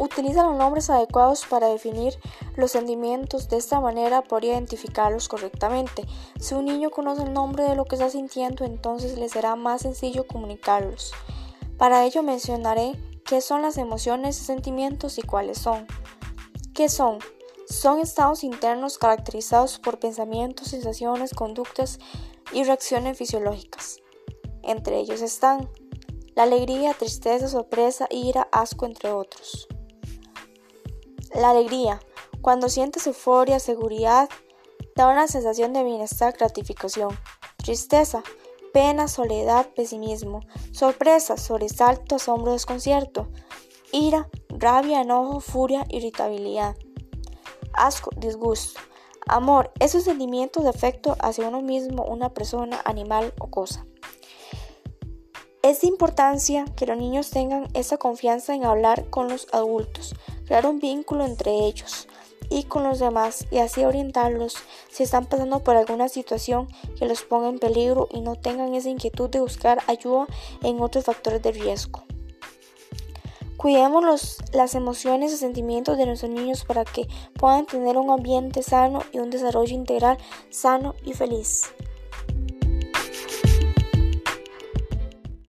Utiliza los nombres adecuados para definir los sentimientos. De esta manera podría identificarlos correctamente. Si un niño conoce el nombre de lo que está sintiendo, entonces le será más sencillo comunicarlos. Para ello mencionaré qué son las emociones y sentimientos y cuáles son. ¿Qué son? Son estados internos caracterizados por pensamientos, sensaciones, conductas y reacciones fisiológicas. Entre ellos están la alegría, tristeza, sorpresa, ira, asco, entre otros. La alegría, cuando sientes euforia, seguridad, da una sensación de bienestar, gratificación. Tristeza, pena, soledad, pesimismo. Sorpresa, sobresalto, asombro, desconcierto. Ira, rabia, enojo, furia, irritabilidad. Asco, disgusto. Amor, es un sentimiento de afecto hacia uno mismo, una persona, animal o cosa. Es de importancia que los niños tengan esa confianza en hablar con los adultos, crear un vínculo entre ellos y con los demás y así orientarlos si están pasando por alguna situación que los ponga en peligro y no tengan esa inquietud de buscar ayuda en otros factores de riesgo. Cuidemos las emociones y sentimientos de nuestros niños para que puedan tener un ambiente sano y un desarrollo integral sano y feliz.